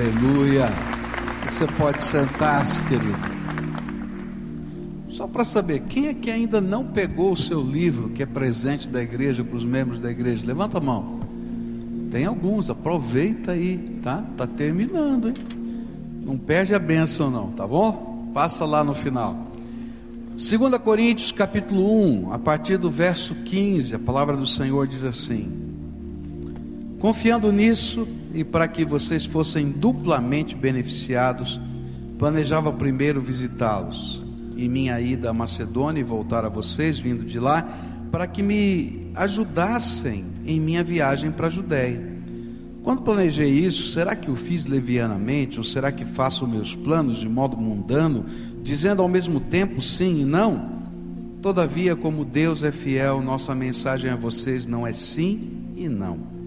Aleluia. Você pode sentar-se, querido. Só para saber, quem é que ainda não pegou o seu livro, que é presente da igreja para os membros da igreja? Levanta a mão. Tem alguns, aproveita aí, tá? Tá terminando, hein? Não perde a bênção não, tá bom? Passa lá no final. 2 Coríntios capítulo 1, a partir do verso 15, a palavra do Senhor diz assim: Confiando nisso e para que vocês fossem duplamente beneficiados, planejava primeiro visitá-los em minha ida à Macedônia e voltar a vocês vindo de lá, para que me ajudassem em minha viagem para a Judéia. Quando planejei isso, será que o fiz levianamente ou será que faço meus planos de modo mundano, dizendo ao mesmo tempo sim e não? Todavia, como Deus é fiel, nossa mensagem a vocês não é sim e não.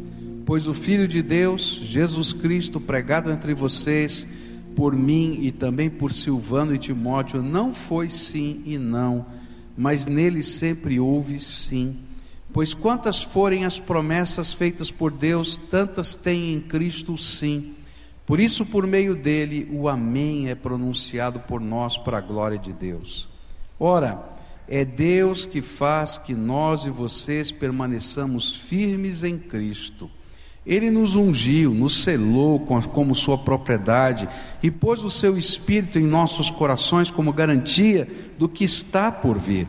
Pois o Filho de Deus, Jesus Cristo, pregado entre vocês, por mim e também por Silvano e Timóteo, não foi sim e não, mas nele sempre houve sim Pois quantas forem as promessas feitas por Deus, tantas tem em Cristo sim. Por isso, por meio dele, o Amém é pronunciado por nós para a glória de Deus. Ora, é Deus que faz que nós e vocês permaneçamos firmes em Cristo. Ele nos ungiu, nos selou como sua propriedade e pôs o seu Espírito em nossos corações como garantia do que está por vir.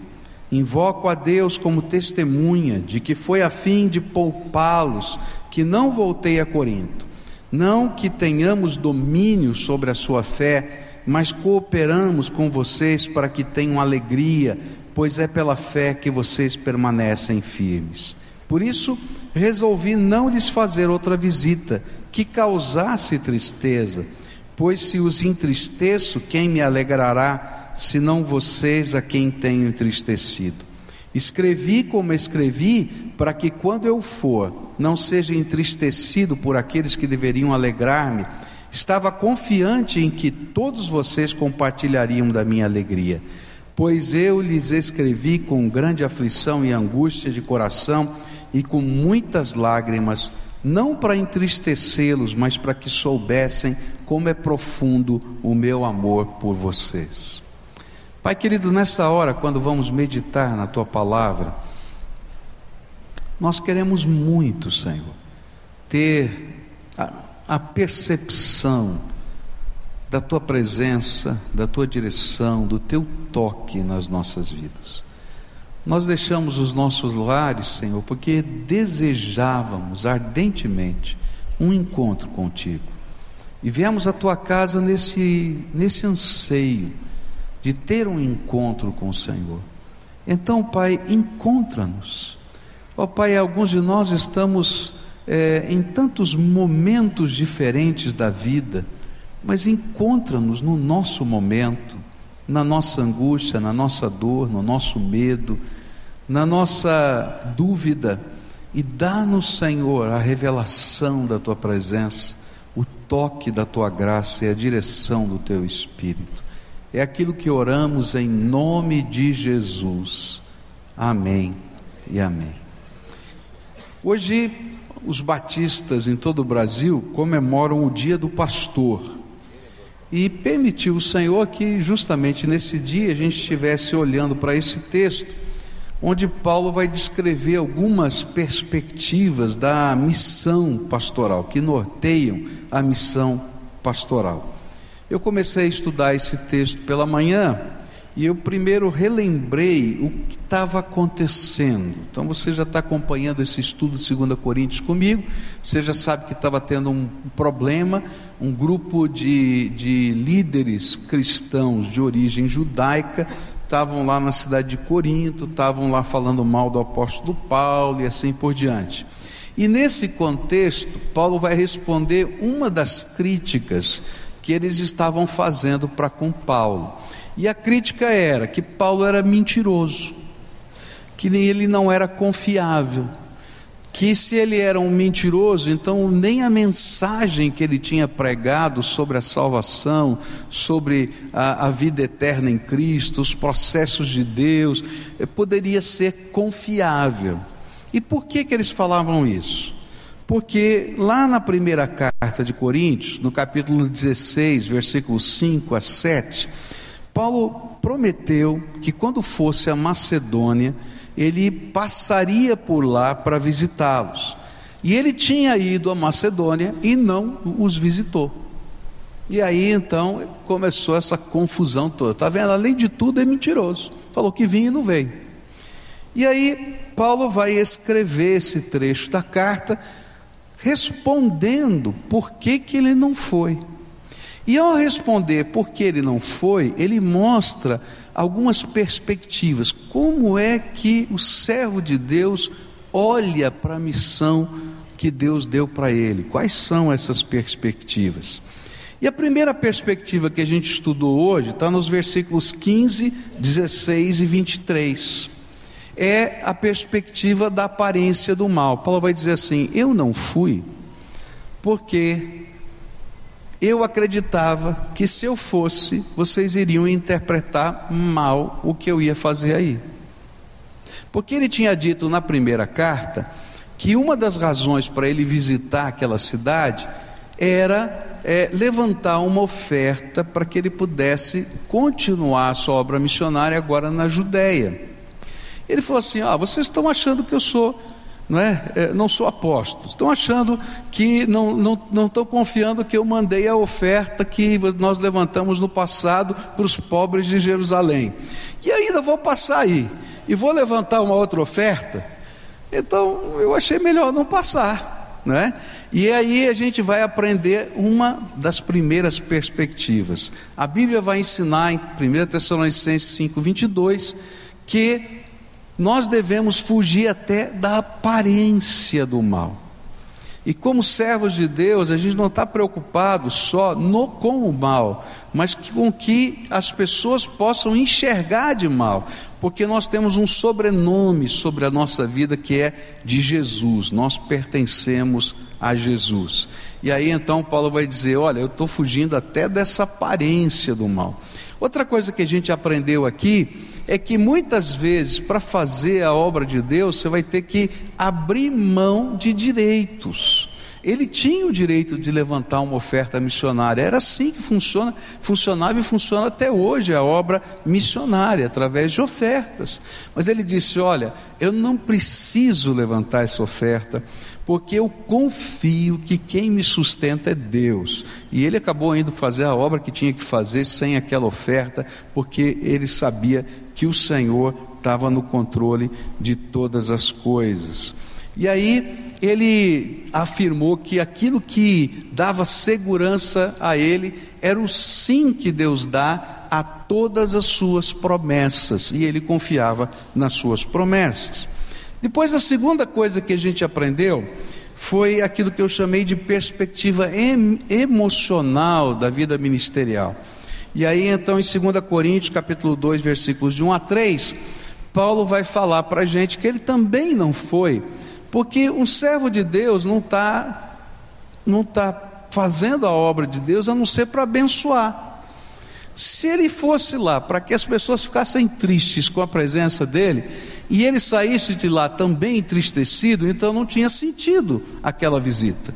Invoco a Deus como testemunha de que foi a fim de poupá-los que não voltei a Corinto. Não que tenhamos domínio sobre a sua fé, mas cooperamos com vocês para que tenham alegria, pois é pela fé que vocês permanecem firmes. Por isso, resolvi não lhes fazer outra visita que causasse tristeza, pois se os entristeço, quem me alegrará? senão vocês a quem tenho entristecido. Escrevi como escrevi, para que quando eu for, não seja entristecido por aqueles que deveriam alegrar-me. Estava confiante em que todos vocês compartilhariam da minha alegria, pois eu lhes escrevi com grande aflição e angústia de coração e com muitas lágrimas, não para entristecê-los, mas para que soubessem como é profundo o meu amor por vocês. Pai querido, nessa hora, quando vamos meditar na tua palavra, nós queremos muito, Senhor, ter a, a percepção da tua presença, da tua direção, do teu toque nas nossas vidas. Nós deixamos os nossos lares, Senhor, porque desejávamos ardentemente um encontro contigo. E viemos à tua casa nesse, nesse anseio de ter um encontro com o Senhor. Então, Pai, encontra-nos. Ó oh, Pai, alguns de nós estamos é, em tantos momentos diferentes da vida, mas encontra-nos no nosso momento, na nossa angústia, na nossa dor, no nosso medo, na nossa dúvida, e dá-nos, Senhor, a revelação da Tua presença, o toque da Tua graça e a direção do Teu Espírito. É aquilo que oramos em nome de Jesus. Amém e amém. Hoje, os batistas em todo o Brasil comemoram o Dia do Pastor. E permitiu o Senhor que, justamente nesse dia, a gente estivesse olhando para esse texto, onde Paulo vai descrever algumas perspectivas da missão pastoral, que norteiam a missão pastoral. Eu comecei a estudar esse texto pela manhã e eu primeiro relembrei o que estava acontecendo. Então você já está acompanhando esse estudo de 2 Coríntios comigo, você já sabe que estava tendo um problema, um grupo de, de líderes cristãos de origem judaica estavam lá na cidade de Corinto, estavam lá falando mal do apóstolo Paulo e assim por diante. E nesse contexto, Paulo vai responder uma das críticas que eles estavam fazendo para com Paulo. E a crítica era que Paulo era mentiroso, que ele não era confiável, que se ele era um mentiroso, então nem a mensagem que ele tinha pregado sobre a salvação, sobre a, a vida eterna em Cristo, os processos de Deus, eh, poderia ser confiável. E por que, que eles falavam isso? Porque lá na primeira carta de Coríntios, no capítulo 16, versículos 5 a 7, Paulo prometeu que quando fosse a Macedônia, ele passaria por lá para visitá-los. E ele tinha ido à Macedônia e não os visitou. E aí então começou essa confusão toda. Está vendo? Além de tudo, é mentiroso. Falou que vinha e não veio. E aí Paulo vai escrever esse trecho da carta respondendo por que, que ele não foi. E ao responder por que ele não foi, ele mostra algumas perspectivas. Como é que o servo de Deus olha para a missão que Deus deu para ele? Quais são essas perspectivas? E a primeira perspectiva que a gente estudou hoje está nos versículos 15, 16 e 23. É a perspectiva da aparência do mal. Paulo vai dizer assim: Eu não fui, porque eu acreditava que se eu fosse, vocês iriam interpretar mal o que eu ia fazer aí. Porque ele tinha dito na primeira carta que uma das razões para ele visitar aquela cidade era é, levantar uma oferta para que ele pudesse continuar a sua obra missionária agora na Judéia. Ele falou assim: Ah, vocês estão achando que eu sou não é? é? não sou apóstolo. Estão achando que não, não, não estão confiando que eu mandei a oferta que nós levantamos no passado para os pobres de Jerusalém. E ainda vou passar aí e vou levantar uma outra oferta. Então eu achei melhor não passar, não é? E aí a gente vai aprender uma das primeiras perspectivas. A Bíblia vai ensinar em 1 Tessalonicenses 5, 22 que nós devemos fugir até da aparência do mal. E como servos de Deus, a gente não está preocupado só no, com o mal, mas com que as pessoas possam enxergar de mal, porque nós temos um sobrenome sobre a nossa vida que é de Jesus, nós pertencemos a Jesus. E aí então Paulo vai dizer: Olha, eu estou fugindo até dessa aparência do mal. Outra coisa que a gente aprendeu aqui é que muitas vezes, para fazer a obra de Deus, você vai ter que abrir mão de direitos. Ele tinha o direito de levantar uma oferta missionária, era assim que funciona, funcionava e funciona até hoje a obra missionária, através de ofertas. Mas ele disse: Olha, eu não preciso levantar essa oferta, porque eu confio que quem me sustenta é Deus. E ele acabou indo fazer a obra que tinha que fazer sem aquela oferta, porque ele sabia que o Senhor estava no controle de todas as coisas. E aí ele afirmou que aquilo que dava segurança a ele era o sim que Deus dá a todas as suas promessas, e ele confiava nas suas promessas. Depois, a segunda coisa que a gente aprendeu foi aquilo que eu chamei de perspectiva em, emocional da vida ministerial. E aí, então, em 2 Coríntios, capítulo 2, versículos de 1 a 3, Paulo vai falar para a gente que ele também não foi, porque um servo de Deus não está não tá fazendo a obra de Deus a não ser para abençoar. Se ele fosse lá para que as pessoas ficassem tristes com a presença dele, e ele saísse de lá também entristecido, então não tinha sentido aquela visita.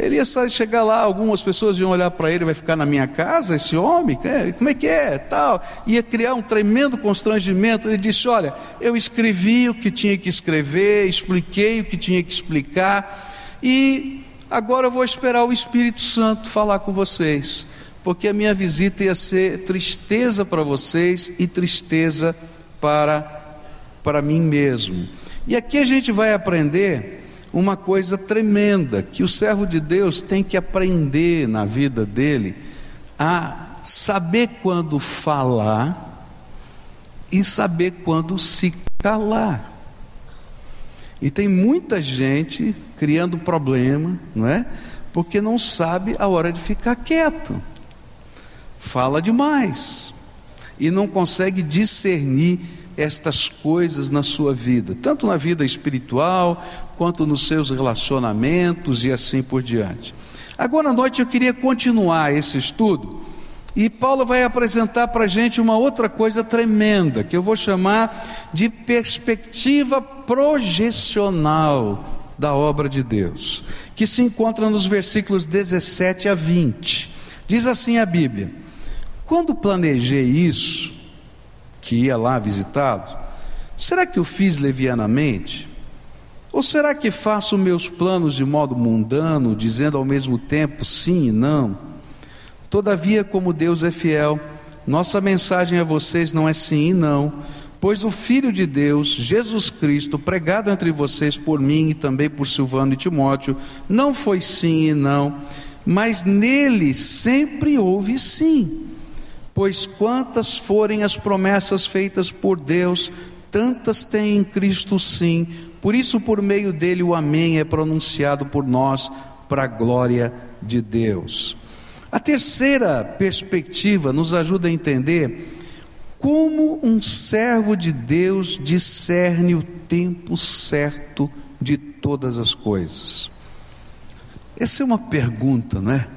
Ele ia chegar lá, algumas pessoas iam olhar para ele, vai ficar na minha casa esse homem? É, como é que é? Tal. Ia criar um tremendo constrangimento. Ele disse: Olha, eu escrevi o que tinha que escrever, expliquei o que tinha que explicar, e agora eu vou esperar o Espírito Santo falar com vocês porque a minha visita ia ser tristeza para vocês e tristeza para, para mim mesmo. E aqui a gente vai aprender uma coisa tremenda que o servo de Deus tem que aprender na vida dele a saber quando falar e saber quando se calar. E tem muita gente criando problema, não é? Porque não sabe a hora de ficar quieto fala demais e não consegue discernir estas coisas na sua vida, tanto na vida espiritual, quanto nos seus relacionamentos e assim por diante. Agora à noite eu queria continuar esse estudo, e Paulo vai apresentar para a gente uma outra coisa tremenda, que eu vou chamar de perspectiva projecional da obra de Deus, que se encontra nos versículos 17 a 20. Diz assim a Bíblia: Quando planejei isso, que ia lá visitá-los, será que eu fiz levianamente? Ou será que faço meus planos de modo mundano, dizendo ao mesmo tempo sim e não? Todavia, como Deus é fiel, nossa mensagem a vocês não é sim e não, pois o Filho de Deus, Jesus Cristo, pregado entre vocês por mim e também por Silvano e Timóteo, não foi sim e não, mas nele sempre houve sim. Pois quantas forem as promessas feitas por Deus, tantas tem em Cristo sim. Por isso, por meio dele, o Amém é pronunciado por nós para a glória de Deus. A terceira perspectiva nos ajuda a entender como um servo de Deus discerne o tempo certo de todas as coisas. Essa é uma pergunta, não é?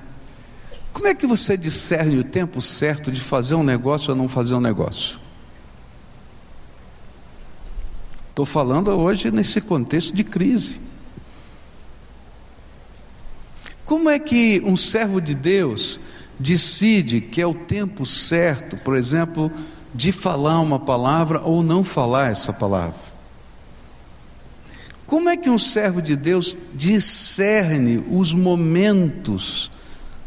Como é que você discerne o tempo certo de fazer um negócio ou não fazer um negócio? Estou falando hoje nesse contexto de crise. Como é que um servo de Deus decide que é o tempo certo, por exemplo, de falar uma palavra ou não falar essa palavra? Como é que um servo de Deus discerne os momentos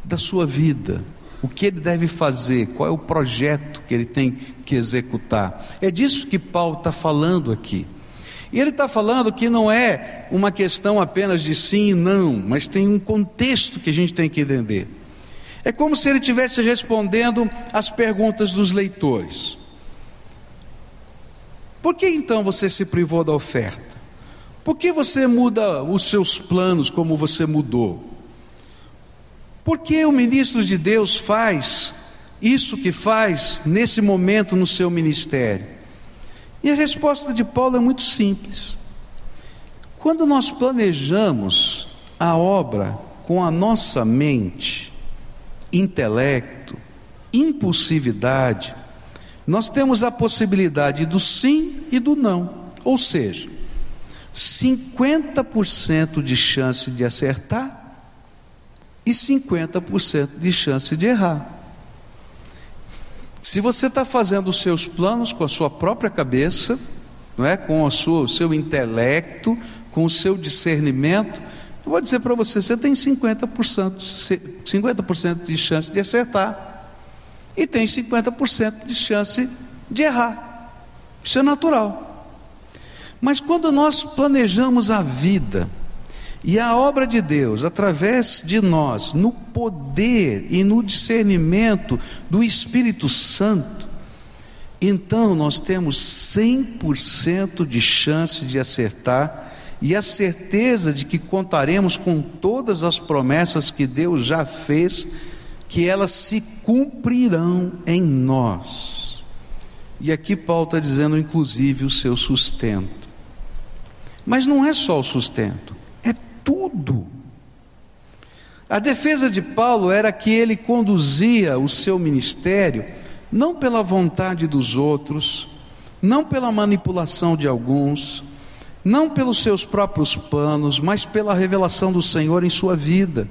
da sua vida? O que ele deve fazer? Qual é o projeto que ele tem que executar? É disso que Paulo está falando aqui. E ele está falando que não é uma questão apenas de sim e não, mas tem um contexto que a gente tem que entender. É como se ele estivesse respondendo às perguntas dos leitores. Por que então você se privou da oferta? Por que você muda os seus planos como você mudou? Por que o ministro de Deus faz isso que faz nesse momento no seu ministério? E a resposta de Paulo é muito simples. Quando nós planejamos a obra com a nossa mente, intelecto, impulsividade, nós temos a possibilidade do sim e do não. Ou seja, 50% de chance de acertar e 50% de chance de errar. Se você está fazendo os seus planos com a sua própria cabeça, não é, com sua, o seu intelecto, com o seu discernimento, eu vou dizer para você, você tem 50%, 50% de chance de acertar e tem 50% de chance de errar. Isso é natural. Mas quando nós planejamos a vida, e a obra de Deus, através de nós, no poder e no discernimento do Espírito Santo, então nós temos 100% de chance de acertar e a certeza de que contaremos com todas as promessas que Deus já fez, que elas se cumprirão em nós. E aqui Paulo está dizendo, inclusive, o seu sustento. Mas não é só o sustento tudo. A defesa de Paulo era que ele conduzia o seu ministério não pela vontade dos outros, não pela manipulação de alguns, não pelos seus próprios planos, mas pela revelação do Senhor em sua vida.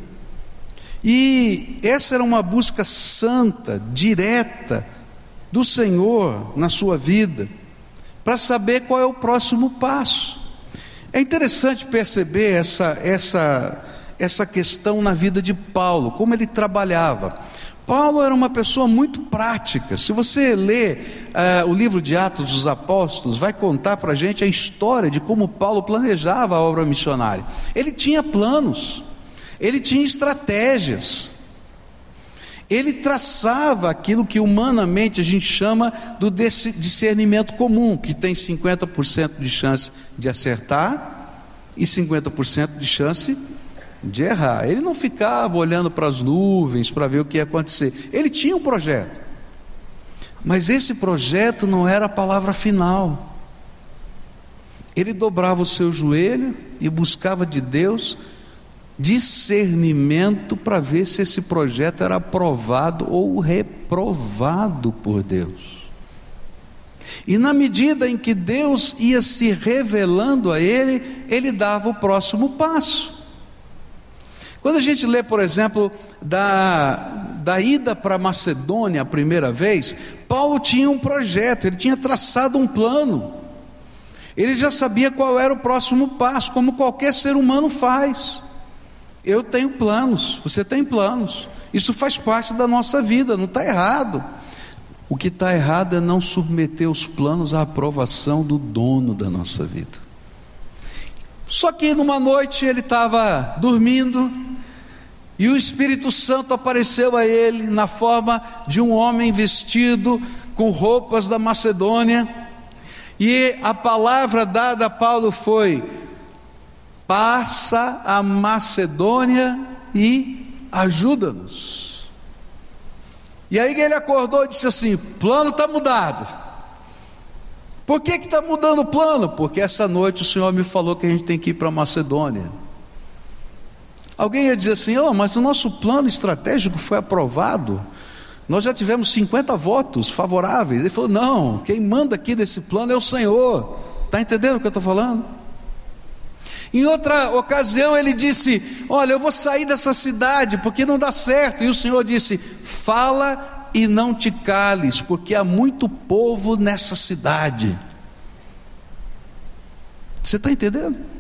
E essa era uma busca santa, direta do Senhor na sua vida, para saber qual é o próximo passo. É interessante perceber essa, essa, essa questão na vida de Paulo, como ele trabalhava. Paulo era uma pessoa muito prática. Se você lê uh, o livro de Atos dos Apóstolos, vai contar para a gente a história de como Paulo planejava a obra missionária. Ele tinha planos, ele tinha estratégias, ele traçava aquilo que humanamente a gente chama do discernimento comum, que tem 50% de chance de acertar e 50% de chance de errar. Ele não ficava olhando para as nuvens para ver o que ia acontecer. Ele tinha um projeto. Mas esse projeto não era a palavra final. Ele dobrava o seu joelho e buscava de Deus discernimento para ver se esse projeto era aprovado ou reprovado por Deus. E na medida em que Deus ia se revelando a ele, ele dava o próximo passo. Quando a gente lê, por exemplo, da, da ida para Macedônia a primeira vez, Paulo tinha um projeto, ele tinha traçado um plano, ele já sabia qual era o próximo passo, como qualquer ser humano faz. Eu tenho planos, você tem planos, isso faz parte da nossa vida, não está errado. O que está errado é não submeter os planos à aprovação do dono da nossa vida. Só que numa noite ele estava dormindo e o Espírito Santo apareceu a ele na forma de um homem vestido com roupas da Macedônia. E a palavra dada a Paulo foi: passa a Macedônia e ajuda-nos. E aí ele acordou e disse assim: plano está mudado. Por que está mudando o plano? Porque essa noite o Senhor me falou que a gente tem que ir para Macedônia. Alguém ia dizer assim: oh, mas o nosso plano estratégico foi aprovado. Nós já tivemos 50 votos favoráveis. Ele falou: não, quem manda aqui desse plano é o Senhor. Está entendendo o que eu estou falando? Em outra ocasião ele disse: Olha, eu vou sair dessa cidade porque não dá certo. E o Senhor disse: Fala e não te cales, porque há muito povo nessa cidade. Você está entendendo?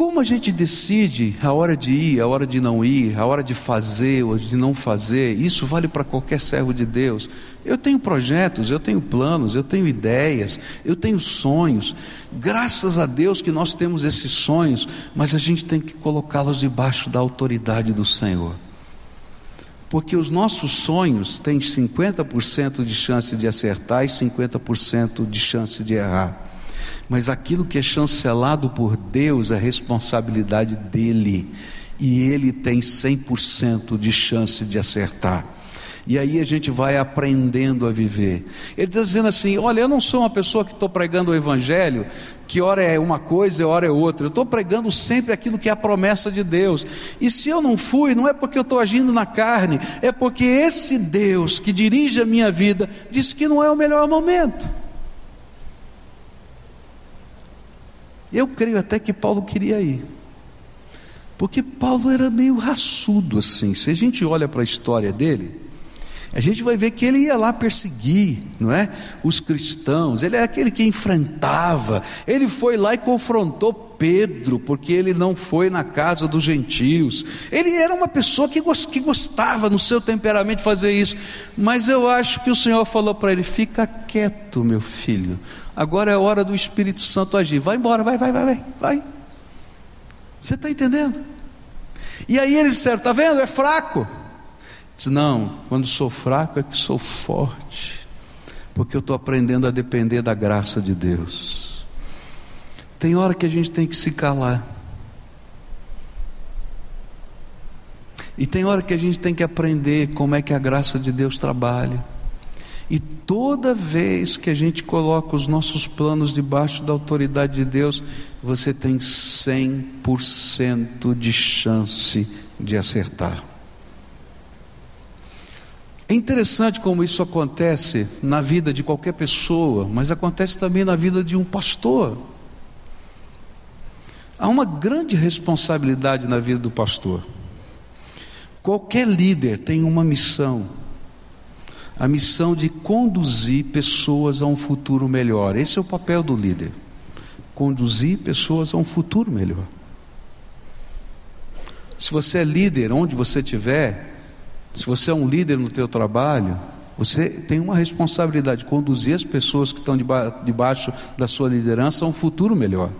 Como a gente decide a hora de ir, a hora de não ir, a hora de fazer ou de não fazer, isso vale para qualquer servo de Deus. Eu tenho projetos, eu tenho planos, eu tenho ideias, eu tenho sonhos. Graças a Deus que nós temos esses sonhos, mas a gente tem que colocá-los debaixo da autoridade do Senhor. Porque os nossos sonhos têm 50% de chance de acertar e 50% de chance de errar mas aquilo que é chancelado por Deus é responsabilidade dele, e ele tem 100% de chance de acertar. E aí a gente vai aprendendo a viver. Ele está dizendo assim: olha, eu não sou uma pessoa que estou pregando o Evangelho, que hora é uma coisa e hora é outra. Eu estou pregando sempre aquilo que é a promessa de Deus. E se eu não fui, não é porque eu estou agindo na carne, é porque esse Deus que dirige a minha vida disse que não é o melhor momento. Eu creio até que Paulo queria ir. Porque Paulo era meio raçudo assim. Se a gente olha para a história dele, a gente vai ver que ele ia lá perseguir, não é? Os cristãos. Ele é aquele que enfrentava. Ele foi lá e confrontou Pedro, porque ele não foi na casa dos gentios. Ele era uma pessoa que gostava no seu temperamento fazer isso. Mas eu acho que o Senhor falou para ele: fica quieto, meu filho. Agora é hora do Espírito Santo agir. Vai embora, vai, vai, vai, vai. vai. Você está entendendo? E aí eles disseram: está vendo? É fraco. Diz, não, quando sou fraco é que sou forte, porque eu estou aprendendo a depender da graça de Deus. Tem hora que a gente tem que se calar. E tem hora que a gente tem que aprender como é que a graça de Deus trabalha. E toda vez que a gente coloca os nossos planos debaixo da autoridade de Deus, você tem 100% de chance de acertar. É interessante como isso acontece na vida de qualquer pessoa, mas acontece também na vida de um pastor. Há uma grande responsabilidade na vida do pastor. Qualquer líder tem uma missão, a missão de conduzir pessoas a um futuro melhor. Esse é o papel do líder. Conduzir pessoas a um futuro melhor. Se você é líder onde você estiver, se você é um líder no teu trabalho, você tem uma responsabilidade de conduzir as pessoas que estão debaixo da sua liderança a um futuro melhor.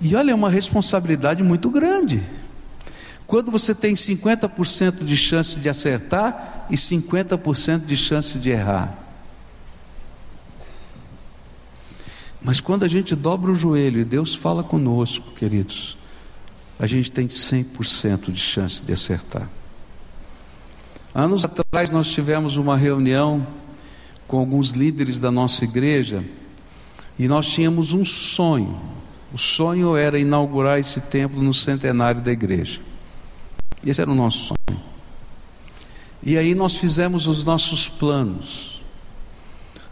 E olha, é uma responsabilidade muito grande. Quando você tem 50% de chance de acertar e 50% de chance de errar. Mas quando a gente dobra o joelho e Deus fala conosco, queridos, a gente tem 100% de chance de acertar. Anos atrás nós tivemos uma reunião com alguns líderes da nossa igreja e nós tínhamos um sonho. O sonho era inaugurar esse templo no centenário da igreja. Esse era o nosso sonho. E aí nós fizemos os nossos planos.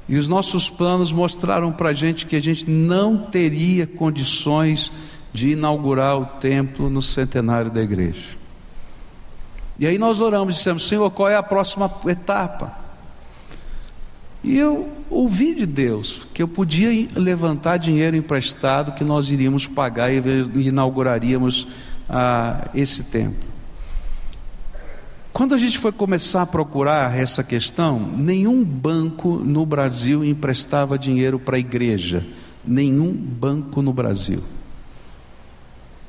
E os nossos planos mostraram para a gente que a gente não teria condições de inaugurar o templo no centenário da igreja. E aí nós oramos e dissemos: Senhor, qual é a próxima etapa? E eu ouvi de Deus que eu podia levantar dinheiro emprestado que nós iríamos pagar e inauguraríamos ah, esse templo. Quando a gente foi começar a procurar essa questão, nenhum banco no Brasil emprestava dinheiro para a igreja. Nenhum banco no Brasil.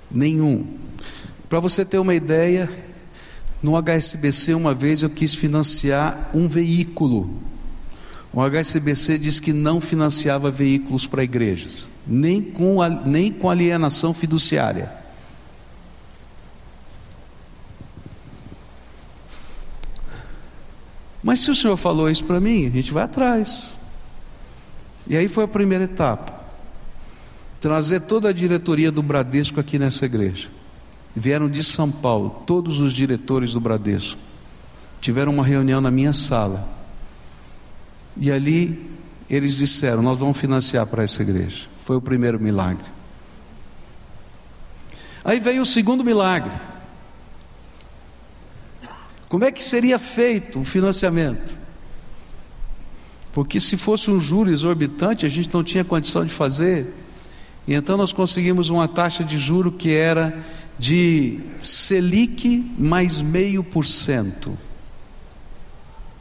Nenhum. Para você ter uma ideia, no HSBC uma vez eu quis financiar um veículo. O HSBC disse que não financiava veículos para igrejas, nem com, nem com alienação fiduciária. Mas se o senhor falou isso para mim, a gente vai atrás. E aí foi a primeira etapa. Trazer toda a diretoria do Bradesco aqui nessa igreja. Vieram de São Paulo, todos os diretores do Bradesco. Tiveram uma reunião na minha sala. E ali eles disseram: Nós vamos financiar para essa igreja. Foi o primeiro milagre. Aí veio o segundo milagre. Como é que seria feito o financiamento? Porque se fosse um juro exorbitante, a gente não tinha condição de fazer. E então nós conseguimos uma taxa de juro que era de Selic mais meio por cento.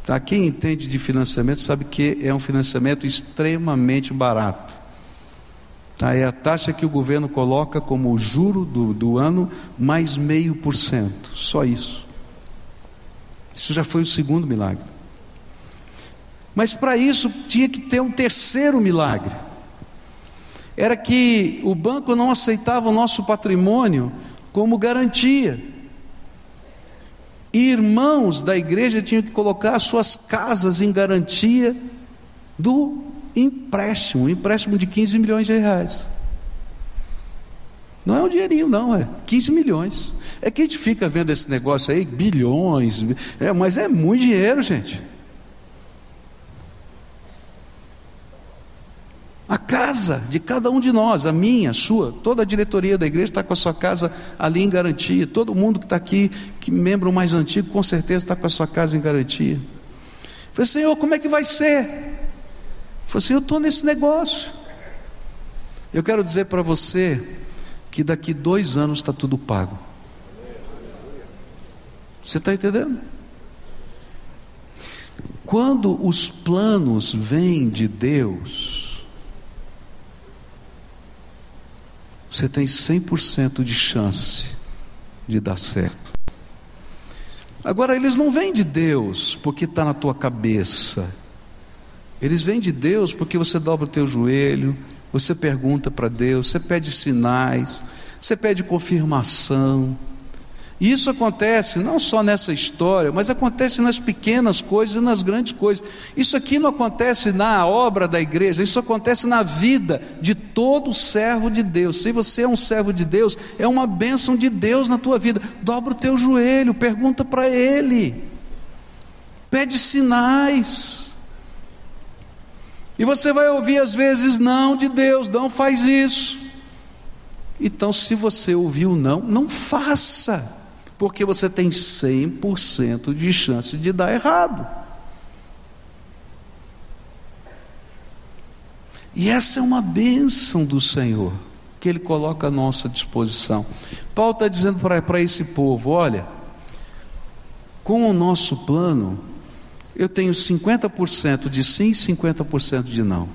Tá? Quem entende de financiamento sabe que é um financiamento extremamente barato. Tá? É a taxa que o governo coloca como juro do, do ano mais meio por cento. Só isso. Isso já foi o segundo milagre. Mas para isso tinha que ter um terceiro milagre. Era que o banco não aceitava o nosso patrimônio como garantia. E irmãos da igreja tinham que colocar suas casas em garantia do empréstimo, um empréstimo de 15 milhões de reais. Não é um dinheirinho, não, é 15 milhões. É que a gente fica vendo esse negócio aí, bilhões, é, mas é muito dinheiro, gente. A casa de cada um de nós, a minha, a sua, toda a diretoria da igreja está com a sua casa ali em garantia. Todo mundo que está aqui, que membro mais antigo, com certeza está com a sua casa em garantia. Eu falei, Senhor, como é que vai ser? Eu falei assim, eu estou nesse negócio. Eu quero dizer para você que daqui dois anos está tudo pago. Você está entendendo? Quando os planos vêm de Deus, você tem 100% de chance de dar certo. Agora, eles não vêm de Deus porque está na tua cabeça, eles vêm de Deus porque você dobra o teu joelho, você pergunta para Deus, você pede sinais, você pede confirmação. E isso acontece não só nessa história, mas acontece nas pequenas coisas e nas grandes coisas. Isso aqui não acontece na obra da igreja, isso acontece na vida de todo servo de Deus. Se você é um servo de Deus, é uma bênção de Deus na tua vida. Dobra o teu joelho, pergunta para Ele, pede sinais. E você vai ouvir às vezes não de Deus, não faz isso. Então, se você ouviu não, não faça, porque você tem 100% de chance de dar errado. E essa é uma bênção do Senhor, que Ele coloca à nossa disposição. Paulo está dizendo para esse povo: olha, com o nosso plano, eu tenho 50% de sim e 50% de não.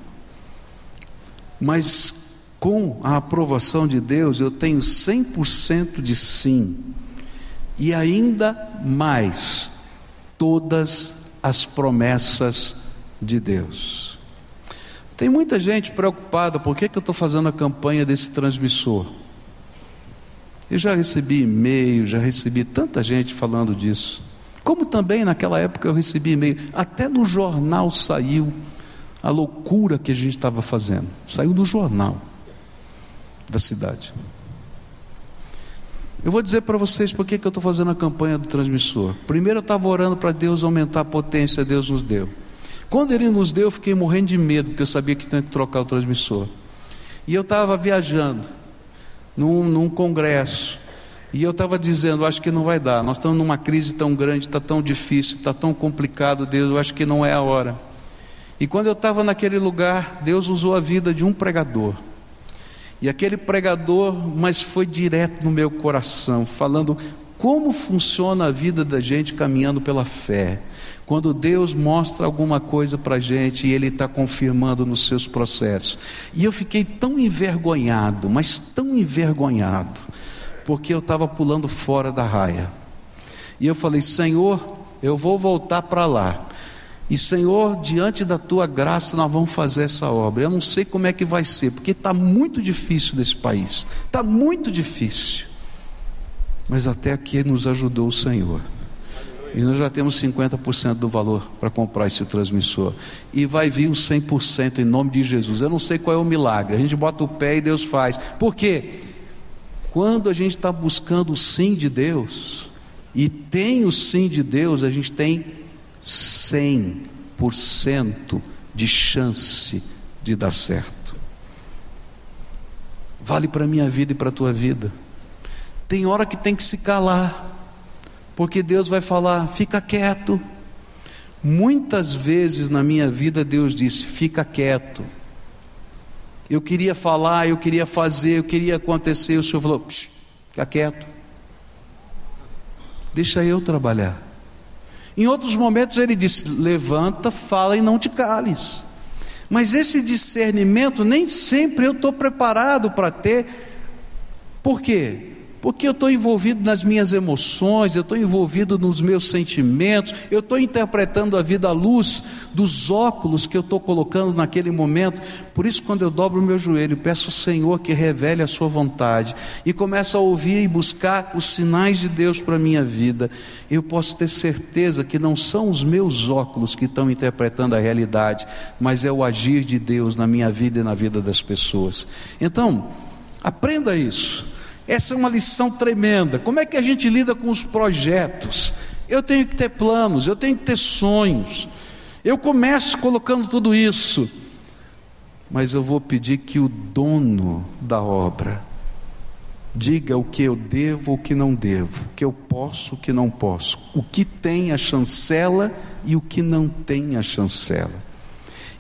Mas com a aprovação de Deus, eu tenho 100% de sim. E ainda mais, todas as promessas de Deus. Tem muita gente preocupada, por que, que eu estou fazendo a campanha desse transmissor? Eu já recebi e-mail, já recebi tanta gente falando disso. Como também naquela época eu recebi e-mail, até no jornal saiu a loucura que a gente estava fazendo. Saiu no jornal da cidade. Eu vou dizer para vocês por que, eu estou fazendo a campanha do transmissor. Primeiro eu estava orando para Deus aumentar a potência, Deus nos deu. Quando ele nos deu, eu fiquei morrendo de medo, porque eu sabia que tinha que trocar o transmissor. E eu estava viajando num, num congresso. E eu estava dizendo, acho que não vai dar. Nós estamos numa crise tão grande, está tão difícil, está tão complicado, Deus, eu acho que não é a hora. E quando eu estava naquele lugar, Deus usou a vida de um pregador. E aquele pregador, mas foi direto no meu coração, falando como funciona a vida da gente caminhando pela fé. Quando Deus mostra alguma coisa para a gente e Ele está confirmando nos seus processos. E eu fiquei tão envergonhado, mas tão envergonhado, porque eu estava pulando fora da raia. E eu falei: Senhor, eu vou voltar para lá. E Senhor, diante da tua graça, nós vamos fazer essa obra. Eu não sei como é que vai ser, porque está muito difícil nesse país, está muito difícil. Mas até aqui nos ajudou o Senhor. E nós já temos 50% do valor para comprar esse transmissor. E vai vir uns 100% em nome de Jesus. Eu não sei qual é o milagre. A gente bota o pé e Deus faz. Por quê? Quando a gente está buscando o sim de Deus, e tem o sim de Deus, a gente tem 100% de chance de dar certo. Vale para a minha vida e para a tua vida. Tem hora que tem que se calar porque Deus vai falar: fica quieto. Muitas vezes na minha vida Deus disse: fica quieto. Eu queria falar, eu queria fazer, eu queria acontecer. O Senhor falou: fica quieto. Deixa eu trabalhar. Em outros momentos ele disse: levanta, fala e não te cales. Mas esse discernimento nem sempre eu estou preparado para ter. Por quê? Porque eu estou envolvido nas minhas emoções, eu estou envolvido nos meus sentimentos, eu estou interpretando a vida à luz dos óculos que eu estou colocando naquele momento. Por isso, quando eu dobro o meu joelho, peço ao Senhor que revele a Sua vontade e começo a ouvir e buscar os sinais de Deus para a minha vida, eu posso ter certeza que não são os meus óculos que estão interpretando a realidade, mas é o agir de Deus na minha vida e na vida das pessoas. Então, aprenda isso. Essa é uma lição tremenda. Como é que a gente lida com os projetos? Eu tenho que ter planos, eu tenho que ter sonhos. Eu começo colocando tudo isso, mas eu vou pedir que o dono da obra diga o que eu devo, o que não devo, o que eu posso, o que não posso, o que tem a chancela e o que não tem a chancela.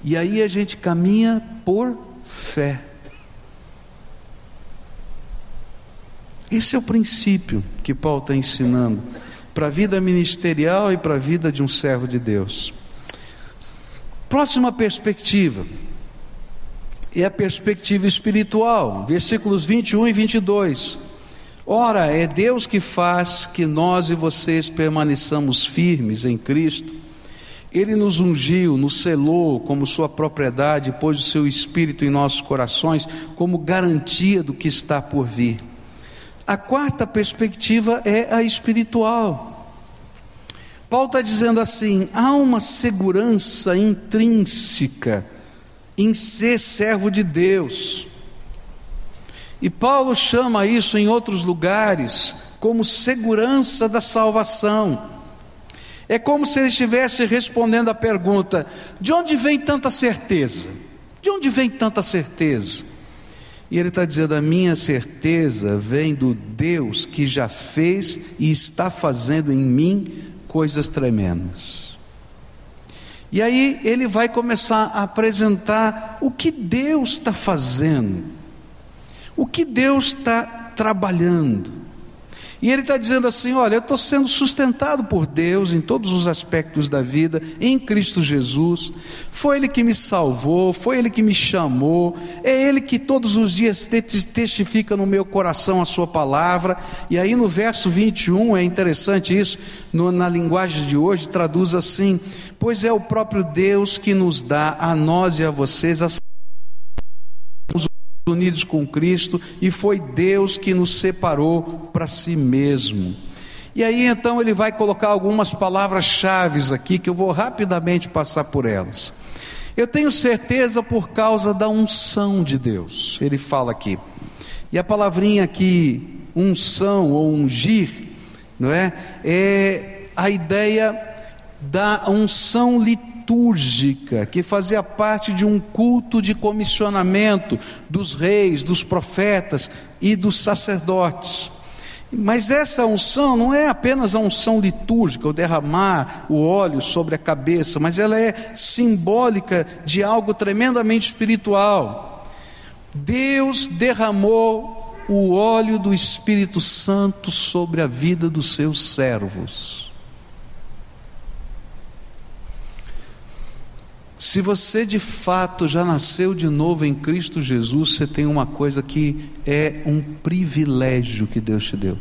E aí a gente caminha por fé. Esse é o princípio que Paulo está ensinando para a vida ministerial e para a vida de um servo de Deus. Próxima perspectiva é a perspectiva espiritual, versículos 21 e 22. Ora, é Deus que faz que nós e vocês permaneçamos firmes em Cristo. Ele nos ungiu, nos selou como sua propriedade, pôs o seu espírito em nossos corações como garantia do que está por vir. A quarta perspectiva é a espiritual. Paulo está dizendo assim: há uma segurança intrínseca em ser servo de Deus. E Paulo chama isso em outros lugares como segurança da salvação. É como se ele estivesse respondendo a pergunta: de onde vem tanta certeza? De onde vem tanta certeza? E ele está dizendo: a minha certeza vem do Deus que já fez e está fazendo em mim coisas tremendas. E aí ele vai começar a apresentar o que Deus está fazendo, o que Deus está trabalhando. E ele está dizendo assim: olha, eu estou sendo sustentado por Deus em todos os aspectos da vida, em Cristo Jesus. Foi Ele que me salvou, foi Ele que me chamou, é Ele que todos os dias testifica no meu coração a Sua palavra. E aí no verso 21 é interessante isso, no, na linguagem de hoje, traduz assim: Pois é o próprio Deus que nos dá a nós e a vocês a unidos com Cristo e foi Deus que nos separou para si mesmo. E aí então ele vai colocar algumas palavras-chave aqui que eu vou rapidamente passar por elas. Eu tenho certeza por causa da unção de Deus. Ele fala aqui. E a palavrinha aqui, unção ou ungir, não é? É a ideia da unção litúrgica litúrgica que fazia parte de um culto de comissionamento dos reis, dos profetas e dos sacerdotes. Mas essa unção não é apenas a unção litúrgica, o derramar o óleo sobre a cabeça, mas ela é simbólica de algo tremendamente espiritual. Deus derramou o óleo do Espírito Santo sobre a vida dos seus servos. Se você de fato já nasceu de novo em Cristo Jesus, você tem uma coisa que é um privilégio que Deus te deu.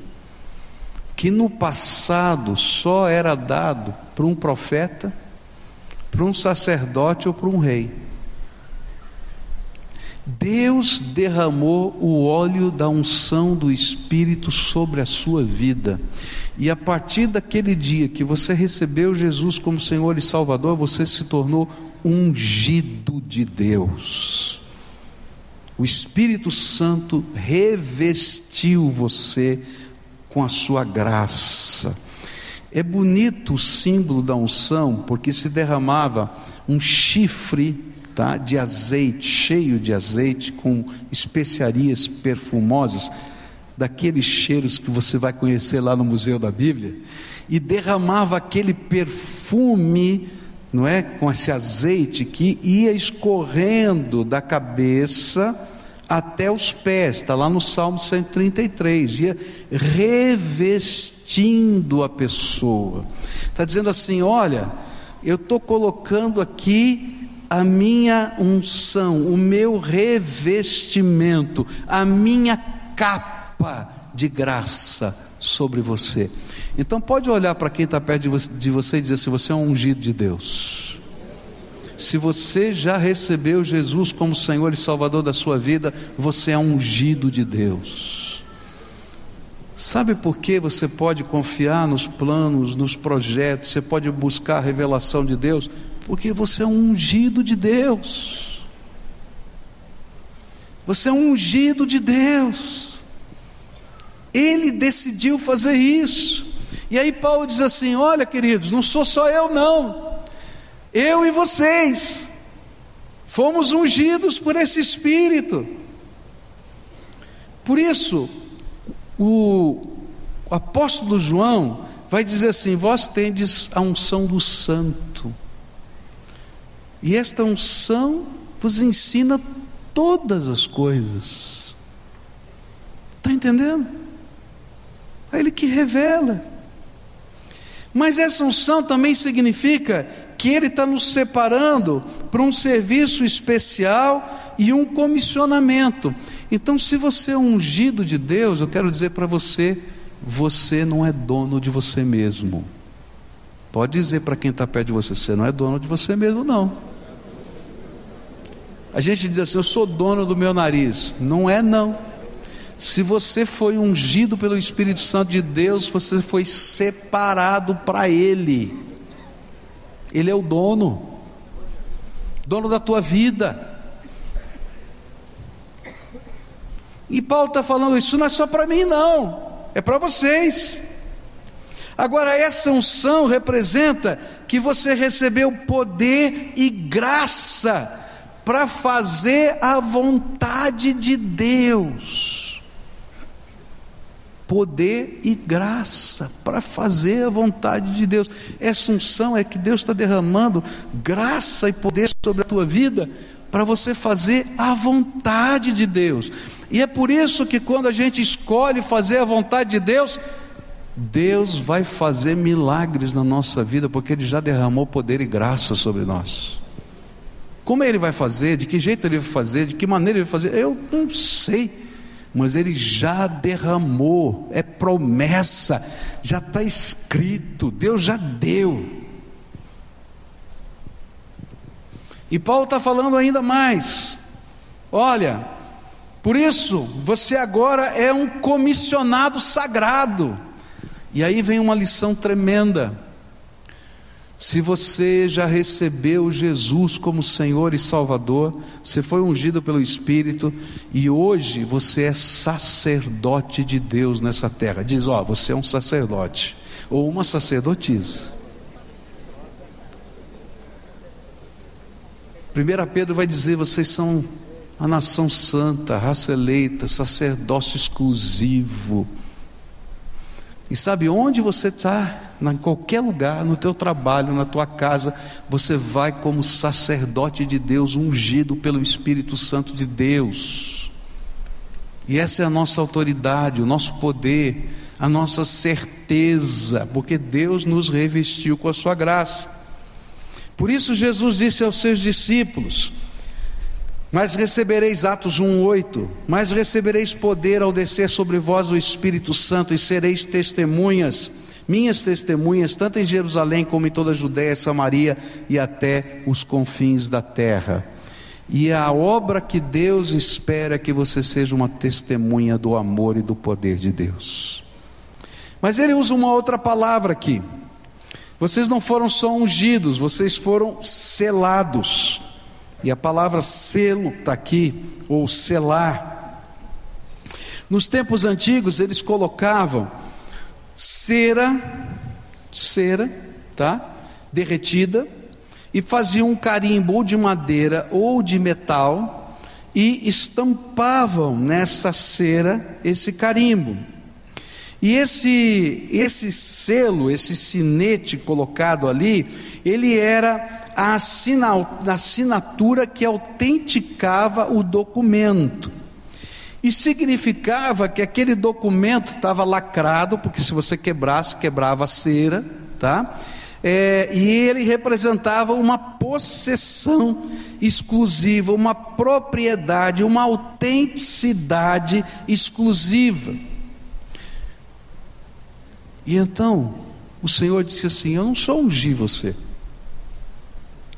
Que no passado só era dado para um profeta, para um sacerdote ou para um rei. Deus derramou o óleo da unção do Espírito sobre a sua vida. E a partir daquele dia que você recebeu Jesus como Senhor e Salvador, você se tornou ungido de Deus. O Espírito Santo revestiu você com a sua graça. É bonito o símbolo da unção, porque se derramava um chifre tá, de azeite, cheio de azeite, com especiarias perfumosas, daqueles cheiros que você vai conhecer lá no Museu da Bíblia, e derramava aquele perfume não é? Com esse azeite que ia escorrendo da cabeça até os pés, está lá no Salmo 133, ia revestindo a pessoa. Está dizendo assim: olha, eu estou colocando aqui a minha unção, o meu revestimento, a minha capa de graça sobre você. Então pode olhar para quem está perto de você e dizer assim: você é um ungido de Deus. Se você já recebeu Jesus como Senhor e Salvador da sua vida, você é um ungido de Deus. Sabe por que você pode confiar nos planos, nos projetos, você pode buscar a revelação de Deus? Porque você é um ungido de Deus. Você é um ungido de Deus. Ele decidiu fazer isso. E aí Paulo diz assim: Olha, queridos, não sou só eu, não. Eu e vocês fomos ungidos por esse Espírito. Por isso, o, apóstolo João vai dizer assim: Vós tendes a unção do Santo, e esta unção vos ensina todas as coisas. Está entendendo? É Ele que revela. Mas essa unção também significa que Ele está nos separando para um serviço especial e um comissionamento. Então, se você é ungido de Deus, eu quero dizer para você: você não é dono de você mesmo. Pode dizer para quem está perto de você: você não é dono de você mesmo, não. A gente diz assim: eu sou dono do meu nariz. Não é, não. Se você foi ungido pelo Espírito Santo de Deus, você foi separado para Ele. Ele é o dono, dono da tua vida. E Paulo está falando isso não é só para mim, não, é para vocês. Agora, essa unção representa que você recebeu poder e graça para fazer a vontade de Deus poder e graça para fazer a vontade de Deus. Essa unção é que Deus está derramando graça e poder sobre a tua vida para você fazer a vontade de Deus. E é por isso que quando a gente escolhe fazer a vontade de Deus, Deus vai fazer milagres na nossa vida, porque Ele já derramou poder e graça sobre nós. Como Ele vai fazer, de que jeito Ele vai fazer, de que maneira Ele vai fazer, eu não sei mas ele já derramou, é promessa, já está escrito, Deus já deu. E Paulo está falando ainda mais: olha, por isso você agora é um comissionado sagrado. E aí vem uma lição tremenda. Se você já recebeu Jesus como Senhor e Salvador, você foi ungido pelo Espírito e hoje você é sacerdote de Deus nessa terra. Diz: Ó, você é um sacerdote ou uma sacerdotisa. 1 Pedro vai dizer: vocês são a nação santa, raça eleita, sacerdócio exclusivo. E sabe onde você está? Em qualquer lugar, no teu trabalho, na tua casa, você vai como sacerdote de Deus, ungido pelo Espírito Santo de Deus. E essa é a nossa autoridade, o nosso poder, a nossa certeza, porque Deus nos revestiu com a sua graça. Por isso Jesus disse aos seus discípulos: Mas recebereis Atos 1:8, mas recebereis poder ao descer sobre vós o Espírito Santo e sereis testemunhas, minhas testemunhas, tanto em Jerusalém como em toda a Judéia, Samaria e até os confins da terra. E a obra que Deus espera é que você seja uma testemunha do amor e do poder de Deus. Mas ele usa uma outra palavra aqui. Vocês não foram só ungidos, vocês foram selados. E a palavra selo está aqui, ou selar. Nos tempos antigos, eles colocavam cera, cera, tá? Derretida, e faziam um carimbo ou de madeira ou de metal e estampavam nessa cera esse carimbo. E esse esse selo, esse sinete colocado ali, ele era a assinatura que autenticava o documento. E significava que aquele documento estava lacrado, porque se você quebrasse, quebrava a cera, tá? é, e ele representava uma possessão exclusiva, uma propriedade, uma autenticidade exclusiva. E então, o Senhor disse assim: Eu não só ungi você,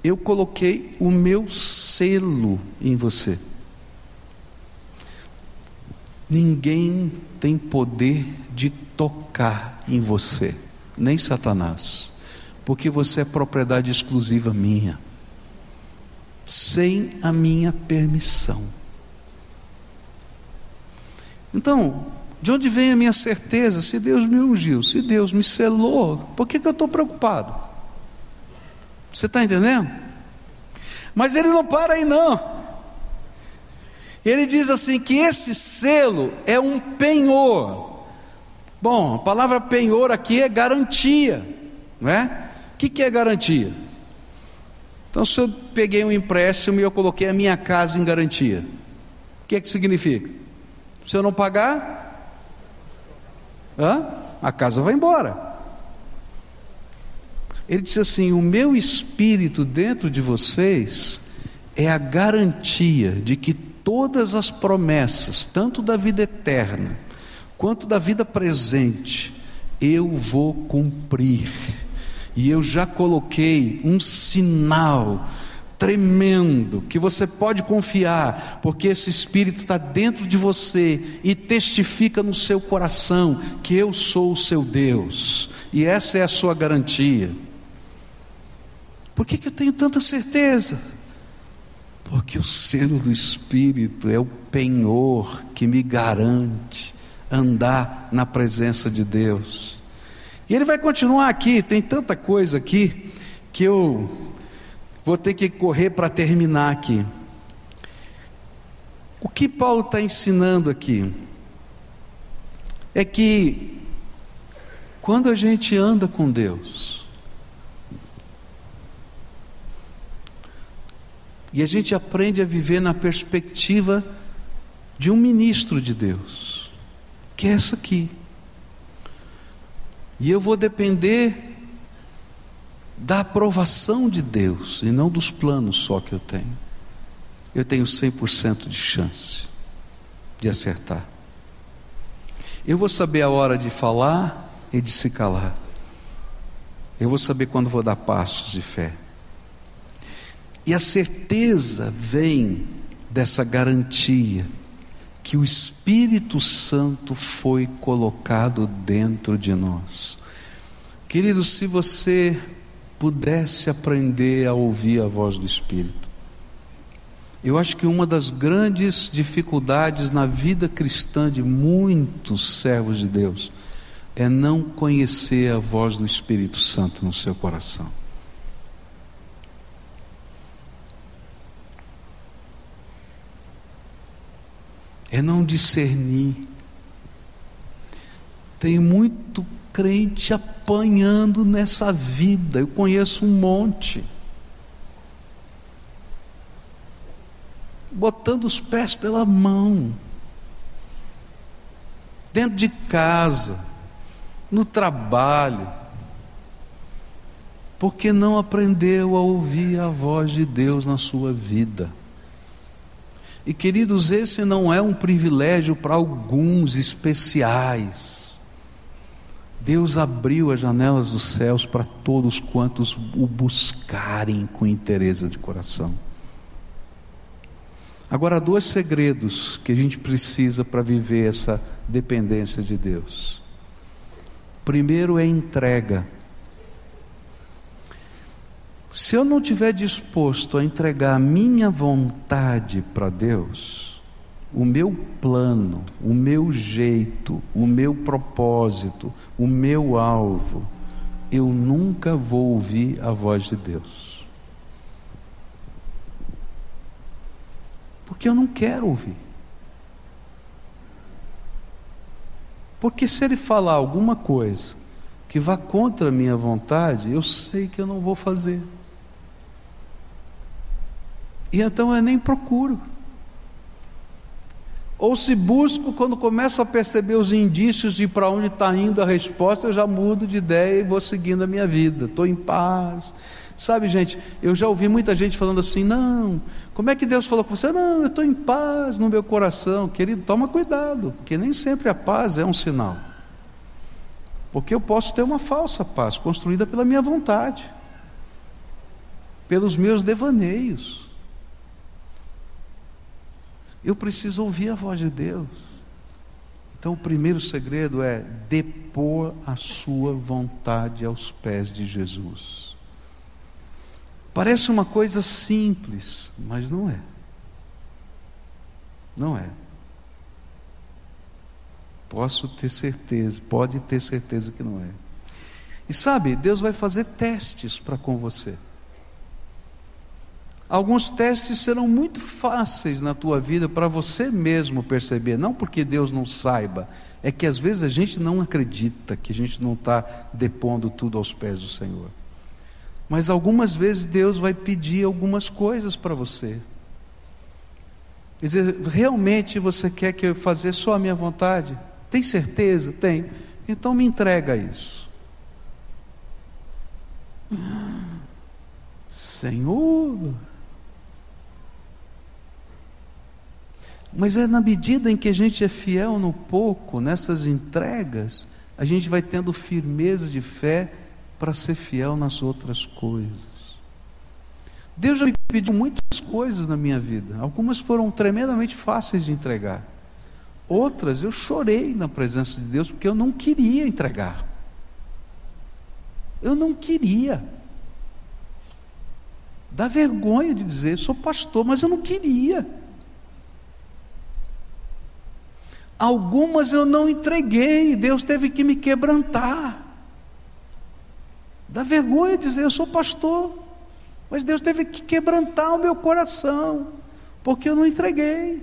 eu coloquei o meu selo em você. Ninguém tem poder de tocar em você, nem Satanás porque você é propriedade exclusiva minha, sem a minha permissão. Então, de onde vem a minha certeza? Se Deus me ungiu, se Deus me selou, por que, que eu estou preocupado? Você está entendendo? Mas ele não para aí, não. Ele diz assim: que esse selo é um penhor. Bom, a palavra penhor aqui é garantia, não é? O que, que é garantia? Então, se eu peguei um empréstimo e eu coloquei a minha casa em garantia, o que, que significa? Se eu não pagar, hã? a casa vai embora. Ele disse assim: O meu espírito dentro de vocês é a garantia de que todas as promessas, tanto da vida eterna quanto da vida presente, eu vou cumprir e eu já coloquei um sinal tremendo que você pode confiar, porque esse Espírito está dentro de você e testifica no seu coração que eu sou o seu Deus, e essa é a sua garantia. Por que, que eu tenho tanta certeza? Porque o selo do Espírito é o penhor que me garante andar na presença de Deus. E ele vai continuar aqui, tem tanta coisa aqui que eu vou ter que correr para terminar aqui. O que Paulo está ensinando aqui é que quando a gente anda com Deus e a gente aprende a viver na perspectiva de um ministro de Deus, que é essa aqui. E eu vou depender da aprovação de Deus e não dos planos só que eu tenho. Eu tenho 100% de chance de acertar. Eu vou saber a hora de falar e de se calar. Eu vou saber quando vou dar passos de fé. E a certeza vem dessa garantia que o Espírito Santo foi colocado dentro de nós. Querido, se você pudesse aprender a ouvir a voz do Espírito. Eu acho que uma das grandes dificuldades na vida cristã de muitos servos de Deus é não conhecer a voz do Espírito Santo no seu coração. É não discernir. Tem muito crente apanhando nessa vida, eu conheço um monte. Botando os pés pela mão, dentro de casa, no trabalho, porque não aprendeu a ouvir a voz de Deus na sua vida. E queridos, esse não é um privilégio para alguns especiais. Deus abriu as janelas dos céus para todos quantos o buscarem com interesse de coração. Agora, dois segredos que a gente precisa para viver essa dependência de Deus. Primeiro é entrega. Se eu não estiver disposto a entregar a minha vontade para Deus, o meu plano, o meu jeito, o meu propósito, o meu alvo, eu nunca vou ouvir a voz de Deus. Porque eu não quero ouvir. Porque se ele falar alguma coisa que vá contra a minha vontade, eu sei que eu não vou fazer. E então eu nem procuro. Ou se busco, quando começo a perceber os indícios de para onde está indo a resposta, eu já mudo de ideia e vou seguindo a minha vida. Estou em paz. Sabe, gente, eu já ouvi muita gente falando assim: não, como é que Deus falou com você? Não, eu estou em paz no meu coração. Querido, toma cuidado, porque nem sempre a paz é um sinal. Porque eu posso ter uma falsa paz construída pela minha vontade, pelos meus devaneios. Eu preciso ouvir a voz de Deus. Então, o primeiro segredo é depor a sua vontade aos pés de Jesus. Parece uma coisa simples, mas não é. Não é. Posso ter certeza, pode ter certeza que não é. E sabe, Deus vai fazer testes para com você. Alguns testes serão muito fáceis na tua vida para você mesmo perceber, não porque Deus não saiba, é que às vezes a gente não acredita que a gente não está depondo tudo aos pés do Senhor. Mas algumas vezes Deus vai pedir algumas coisas para você. Quer dizer, realmente você quer que eu fazer só a minha vontade? Tem certeza? Tenho. Então me entrega isso. Senhor, Mas é na medida em que a gente é fiel no pouco, nessas entregas, a gente vai tendo firmeza de fé para ser fiel nas outras coisas. Deus já me pediu muitas coisas na minha vida, algumas foram tremendamente fáceis de entregar, outras eu chorei na presença de Deus porque eu não queria entregar. Eu não queria. Dá vergonha de dizer, sou pastor, mas eu não queria. Algumas eu não entreguei, Deus teve que me quebrantar. Dá vergonha dizer, eu sou pastor, mas Deus teve que quebrantar o meu coração, porque eu não entreguei.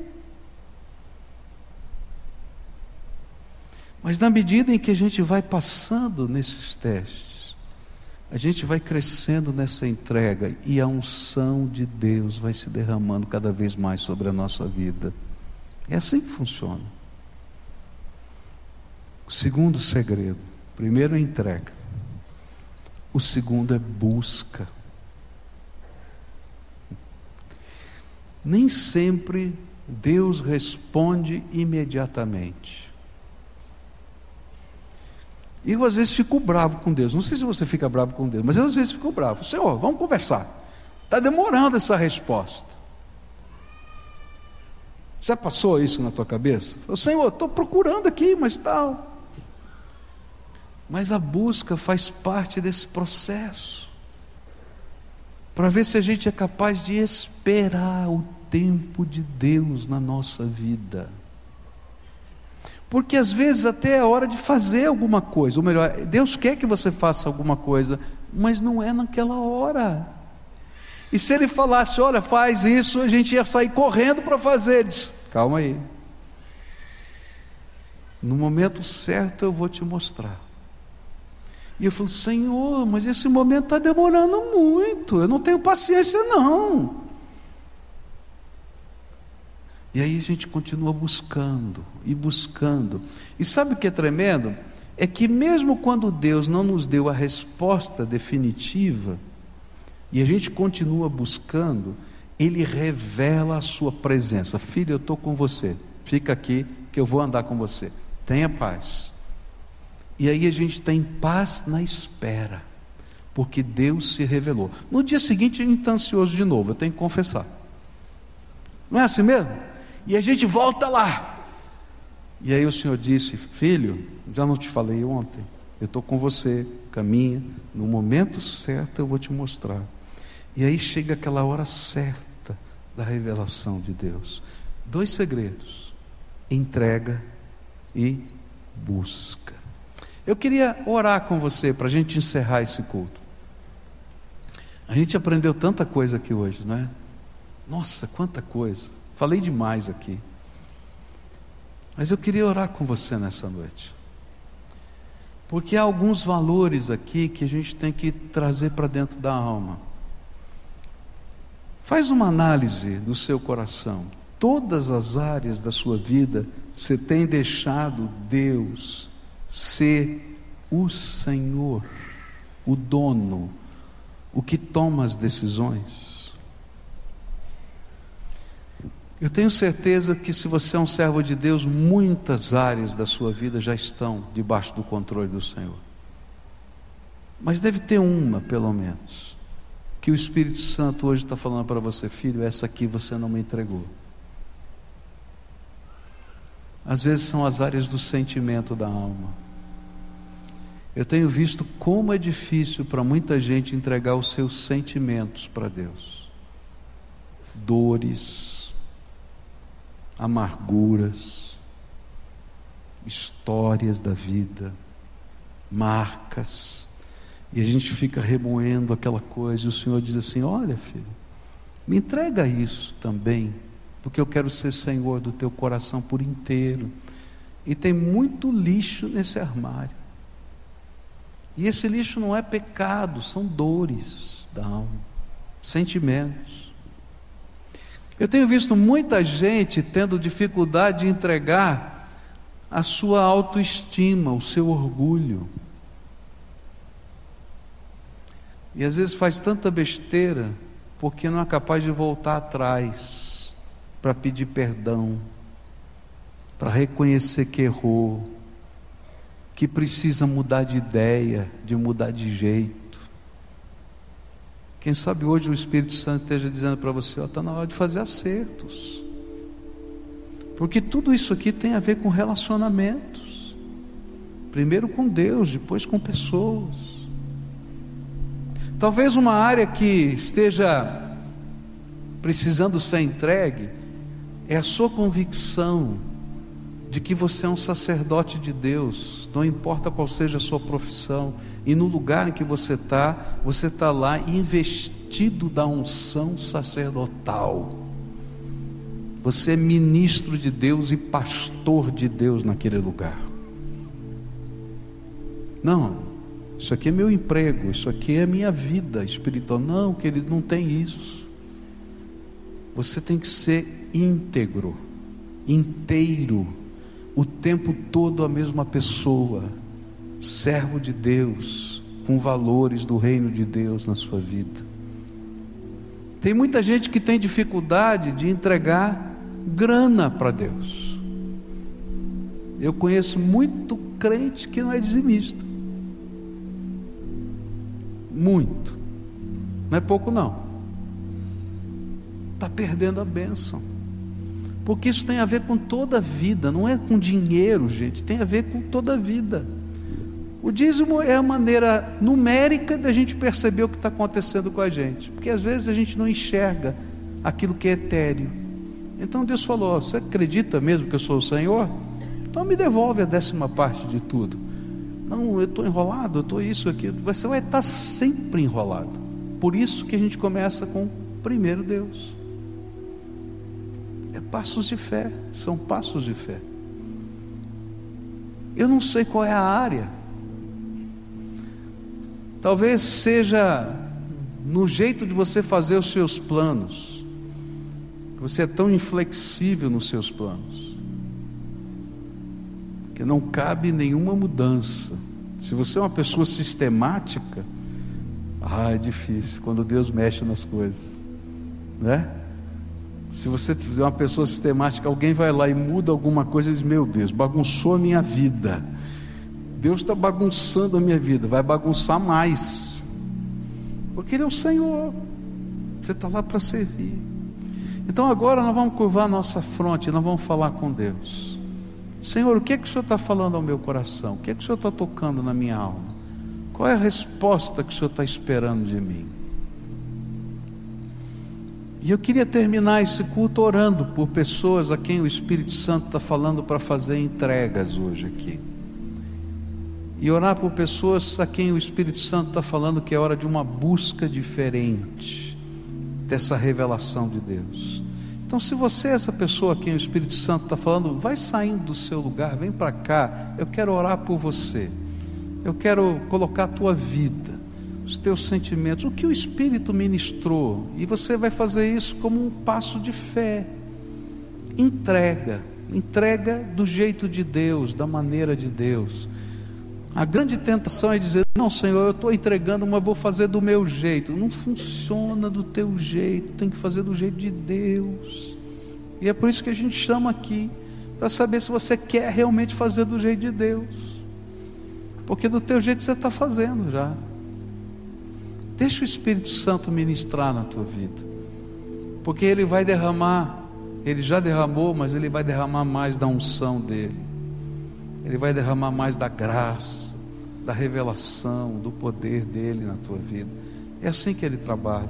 Mas na medida em que a gente vai passando nesses testes, a gente vai crescendo nessa entrega e a unção de Deus vai se derramando cada vez mais sobre a nossa vida. É assim que funciona. O segundo segredo: primeiro é entrega, o segundo é busca. Nem sempre Deus responde imediatamente. E eu às vezes fico bravo com Deus. Não sei se você fica bravo com Deus, mas eu às vezes fico bravo. Senhor, vamos conversar. Está demorando essa resposta. Já passou isso na tua cabeça? Senhor, estou procurando aqui, mas tal. Mas a busca faz parte desse processo. Para ver se a gente é capaz de esperar o tempo de Deus na nossa vida. Porque às vezes até é hora de fazer alguma coisa, ou melhor, Deus quer que você faça alguma coisa, mas não é naquela hora. E se ele falasse, olha, faz isso, a gente ia sair correndo para fazer. Ele disse, calma aí. No momento certo eu vou te mostrar. E eu falo, Senhor, mas esse momento está demorando muito, eu não tenho paciência não. E aí a gente continua buscando e buscando. E sabe o que é tremendo? É que mesmo quando Deus não nos deu a resposta definitiva, e a gente continua buscando, Ele revela a sua presença. Filho, eu estou com você, fica aqui que eu vou andar com você. Tenha paz. E aí a gente está em paz na espera, porque Deus se revelou. No dia seguinte a gente está ansioso de novo, eu tenho que confessar. Não é assim mesmo? E a gente volta lá. E aí o Senhor disse: Filho, já não te falei ontem, eu estou com você, caminha, no momento certo eu vou te mostrar. E aí chega aquela hora certa da revelação de Deus. Dois segredos: entrega e busca. Eu queria orar com você para a gente encerrar esse culto. A gente aprendeu tanta coisa aqui hoje, não é? Nossa, quanta coisa. Falei demais aqui. Mas eu queria orar com você nessa noite. Porque há alguns valores aqui que a gente tem que trazer para dentro da alma. Faz uma análise do seu coração. Todas as áreas da sua vida você tem deixado Deus ser o Senhor, o dono, o que toma as decisões. Eu tenho certeza que se você é um servo de Deus, muitas áreas da sua vida já estão debaixo do controle do Senhor. Mas deve ter uma, pelo menos, que o Espírito Santo hoje está falando para você, filho, essa aqui você não me entregou. Às vezes são as áreas do sentimento da alma. Eu tenho visto como é difícil para muita gente entregar os seus sentimentos para Deus. Dores, amarguras, histórias da vida, marcas. E a gente fica remoendo aquela coisa, e o Senhor diz assim: Olha, filho, me entrega isso também, porque eu quero ser Senhor do teu coração por inteiro. E tem muito lixo nesse armário. E esse lixo não é pecado, são dores da alma, sentimentos. Eu tenho visto muita gente tendo dificuldade de entregar a sua autoestima, o seu orgulho. E às vezes faz tanta besteira porque não é capaz de voltar atrás para pedir perdão, para reconhecer que errou, que precisa mudar de ideia, de mudar de jeito. Quem sabe hoje o Espírito Santo esteja dizendo para você: está na hora de fazer acertos. Porque tudo isso aqui tem a ver com relacionamentos. Primeiro com Deus, depois com pessoas. Talvez uma área que esteja precisando ser entregue é a sua convicção de que você é um sacerdote de Deus, não importa qual seja a sua profissão, e no lugar em que você está, você está lá investido da unção sacerdotal. Você é ministro de Deus e pastor de Deus naquele lugar. Não, isso aqui é meu emprego, isso aqui é minha vida espiritual. Não, querido, não tem isso. Você tem que ser íntegro, inteiro o tempo todo a mesma pessoa, servo de Deus, com valores do reino de Deus na sua vida. Tem muita gente que tem dificuldade de entregar grana para Deus. Eu conheço muito crente que não é dizimista. Muito. Não é pouco não. Está perdendo a bênção. Porque isso tem a ver com toda a vida, não é com dinheiro, gente, tem a ver com toda a vida. O dízimo é a maneira numérica da gente perceber o que está acontecendo com a gente, porque às vezes a gente não enxerga aquilo que é etéreo. Então Deus falou: Você acredita mesmo que eu sou o Senhor? Então me devolve a décima parte de tudo. Não, eu estou enrolado, eu estou isso, aqui. Você vai estar sempre enrolado. Por isso que a gente começa com primeiro Deus. É passos de fé, são passos de fé. Eu não sei qual é a área. Talvez seja no jeito de você fazer os seus planos. Você é tão inflexível nos seus planos que não cabe nenhuma mudança. Se você é uma pessoa sistemática, ah, é difícil quando Deus mexe nas coisas, né? Se você fizer uma pessoa sistemática, alguém vai lá e muda alguma coisa e diz: Meu Deus, bagunçou a minha vida. Deus está bagunçando a minha vida, vai bagunçar mais, porque Ele é o Senhor, você está lá para servir. Então agora nós vamos curvar nossa fronte, nós vamos falar com Deus. Senhor, o que é que o Senhor está falando ao meu coração? O que é que o Senhor está tocando na minha alma? Qual é a resposta que o Senhor está esperando de mim? E eu queria terminar esse culto orando por pessoas a quem o Espírito Santo está falando para fazer entregas hoje aqui. E orar por pessoas a quem o Espírito Santo está falando que é hora de uma busca diferente dessa revelação de Deus. Então, se você é essa pessoa a quem o Espírito Santo está falando, vai saindo do seu lugar, vem para cá, eu quero orar por você. Eu quero colocar a tua vida, os teus sentimentos, o que o Espírito ministrou, e você vai fazer isso como um passo de fé. Entrega, entrega do jeito de Deus, da maneira de Deus. A grande tentação é dizer: Não, Senhor, eu estou entregando, mas vou fazer do meu jeito. Não funciona do teu jeito, tem que fazer do jeito de Deus. E é por isso que a gente chama aqui, para saber se você quer realmente fazer do jeito de Deus. Porque do teu jeito você está fazendo já. Deixa o Espírito Santo ministrar na tua vida. Porque ele vai derramar, ele já derramou, mas ele vai derramar mais da unção dele. Ele vai derramar mais da graça, da revelação, do poder dele na tua vida. É assim que ele trabalha.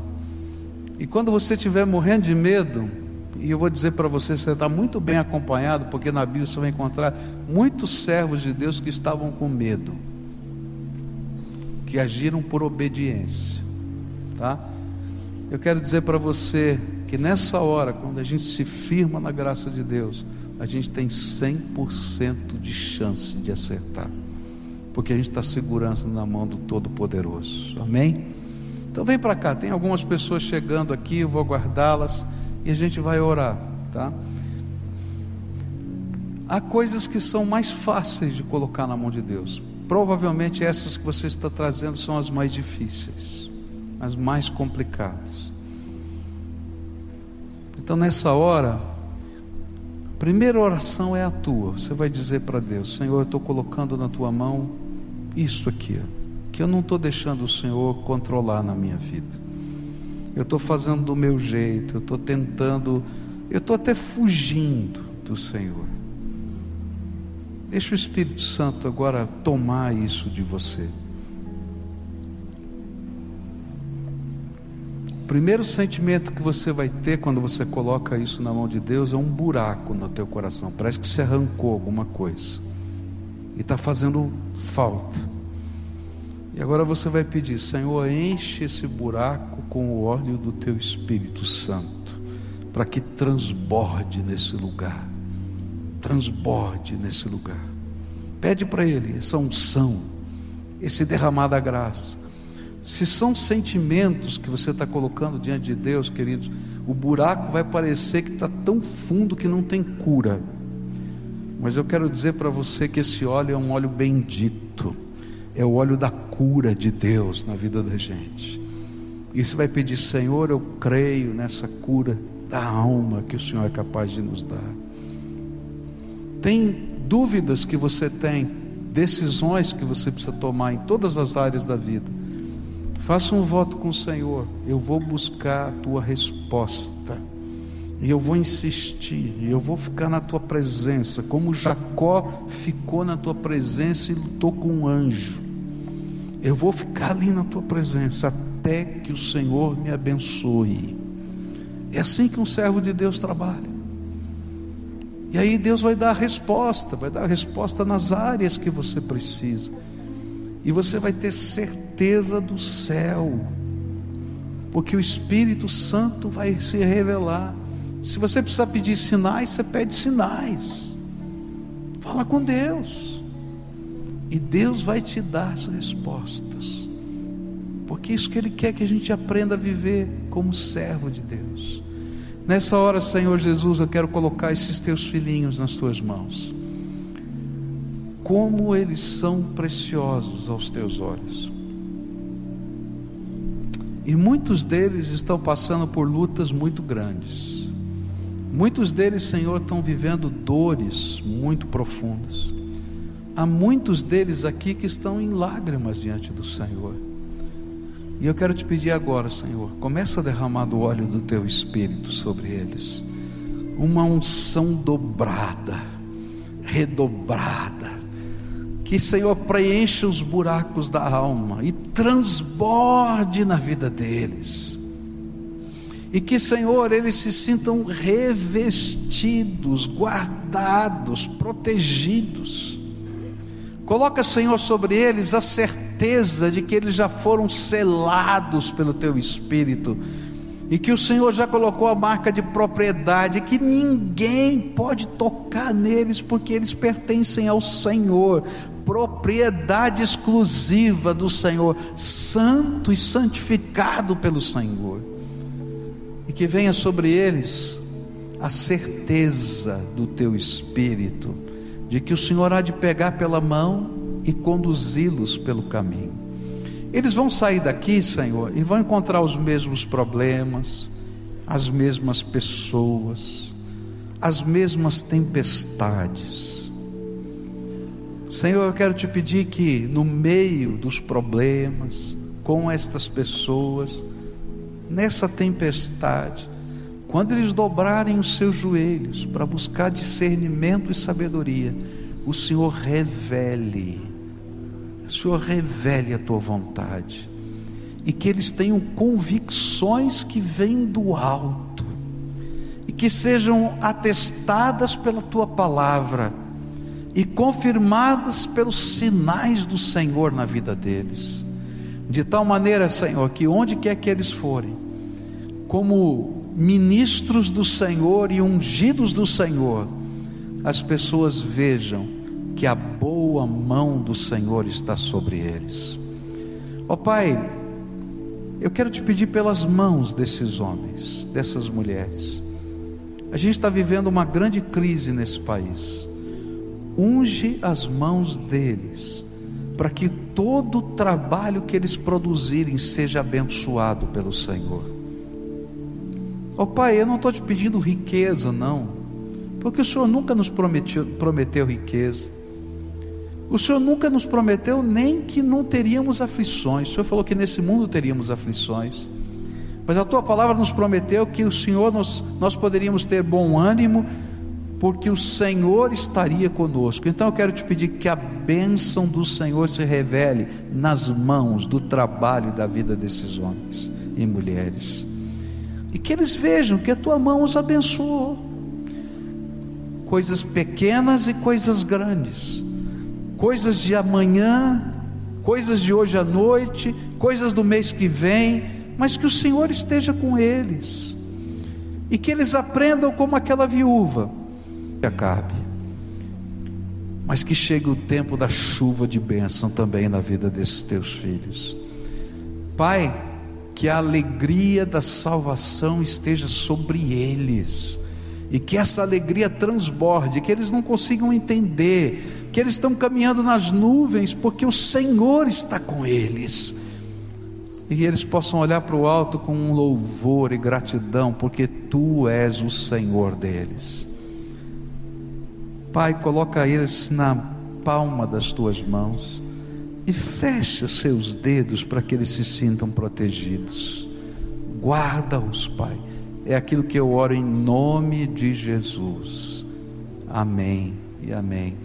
E quando você estiver morrendo de medo, e eu vou dizer para você, você está muito bem acompanhado, porque na Bíblia você vai encontrar muitos servos de Deus que estavam com medo, que agiram por obediência, tá? Eu quero dizer para você que nessa hora, quando a gente se firma na graça de Deus, a gente tem 100% de chance de acertar, porque a gente está segurando na mão do Todo-Poderoso, amém? Então vem para cá, tem algumas pessoas chegando aqui, eu vou aguardá-las e a gente vai orar, tá? Há coisas que são mais fáceis de colocar na mão de Deus. Provavelmente essas que você está trazendo são as mais difíceis, as mais complicadas. Então nessa hora, a primeira oração é a tua. Você vai dizer para Deus: Senhor, eu estou colocando na tua mão isto aqui, que eu não estou deixando o Senhor controlar na minha vida eu estou fazendo do meu jeito, eu estou tentando, eu estou até fugindo do Senhor. Deixa o Espírito Santo agora tomar isso de você. O primeiro sentimento que você vai ter quando você coloca isso na mão de Deus é um buraco no teu coração. Parece que você arrancou alguma coisa e está fazendo falta. E agora você vai pedir, Senhor, enche esse buraco com o óleo do teu Espírito Santo, para que transborde nesse lugar. Transborde nesse lugar. Pede para Ele essa unção, esse derramar da graça. Se são sentimentos que você está colocando diante de Deus, queridos, o buraco vai parecer que está tão fundo que não tem cura. Mas eu quero dizer para você que esse óleo é um óleo bendito é o óleo da cura de Deus na vida da gente. E você vai pedir, Senhor, eu creio nessa cura da alma que o Senhor é capaz de nos dar. Tem dúvidas que você tem, decisões que você precisa tomar em todas as áreas da vida. Faça um voto com o Senhor. Eu vou buscar a tua resposta. E eu vou insistir, e eu vou ficar na tua presença, como Jacó ficou na tua presença e lutou com um anjo. Eu vou ficar ali na tua presença até que o Senhor me abençoe. É assim que um servo de Deus trabalha. E aí Deus vai dar a resposta, vai dar a resposta nas áreas que você precisa. E você vai ter certeza do céu, porque o Espírito Santo vai se revelar. Se você precisar pedir sinais, você pede sinais. Fala com Deus. E Deus vai te dar as respostas. Porque é isso que Ele quer que a gente aprenda a viver como servo de Deus. Nessa hora, Senhor Jesus, eu quero colocar esses teus filhinhos nas tuas mãos. Como eles são preciosos aos teus olhos. E muitos deles estão passando por lutas muito grandes. Muitos deles, Senhor, estão vivendo dores muito profundas. Há muitos deles aqui que estão em lágrimas diante do Senhor. E eu quero te pedir agora, Senhor, começa a derramar do óleo do teu espírito sobre eles. Uma unção dobrada, redobrada, que, Senhor, preencha os buracos da alma e transborde na vida deles. E que, Senhor, eles se sintam revestidos, guardados, protegidos. Coloca, Senhor, sobre eles a certeza de que eles já foram selados pelo Teu Espírito e que o Senhor já colocou a marca de propriedade, que ninguém pode tocar neles, porque eles pertencem ao Senhor, propriedade exclusiva do Senhor, santo e santificado pelo Senhor, e que venha sobre eles a certeza do teu espírito, de que o Senhor há de pegar pela mão e conduzi-los pelo caminho. Eles vão sair daqui, Senhor, e vão encontrar os mesmos problemas, as mesmas pessoas, as mesmas tempestades Senhor, eu quero te pedir que no meio dos problemas, com estas pessoas, nessa tempestade, quando eles dobrarem os seus joelhos para buscar discernimento e sabedoria, o Senhor revele, o Senhor revele a tua vontade, e que eles tenham convicções que vêm do alto, e que sejam atestadas pela tua palavra e confirmadas pelos sinais do Senhor na vida deles. De tal maneira, Senhor, que onde quer que eles forem, como ministros do Senhor e ungidos do Senhor, as pessoas vejam que a boa mão do Senhor está sobre eles. Ó oh, Pai, eu quero te pedir pelas mãos desses homens, dessas mulheres. A gente está vivendo uma grande crise nesse país unge as mãos deles, para que todo o trabalho que eles produzirem seja abençoado pelo Senhor. Ó oh, Pai, eu não estou te pedindo riqueza, não, porque o Senhor nunca nos prometeu, prometeu riqueza. O Senhor nunca nos prometeu nem que não teríamos aflições. O Senhor falou que nesse mundo teríamos aflições. Mas a tua palavra nos prometeu que o Senhor nos, nós poderíamos ter bom ânimo porque o Senhor estaria conosco. Então eu quero te pedir que a bênção do Senhor se revele nas mãos do trabalho da vida desses homens e mulheres, e que eles vejam que a tua mão os abençoou. Coisas pequenas e coisas grandes, coisas de amanhã, coisas de hoje à noite, coisas do mês que vem, mas que o Senhor esteja com eles, e que eles aprendam como aquela viúva acabe, mas que chegue o tempo da chuva de bênção também na vida desses teus filhos. Pai, que a alegria da salvação esteja sobre eles, e que essa alegria transborde, que eles não consigam entender, que eles estão caminhando nas nuvens, porque o Senhor está com eles, e eles possam olhar para o alto com um louvor e gratidão, porque tu és o Senhor deles. Pai, coloca eles na palma das tuas mãos e fecha seus dedos para que eles se sintam protegidos. Guarda-os, Pai. É aquilo que eu oro em nome de Jesus. Amém e amém.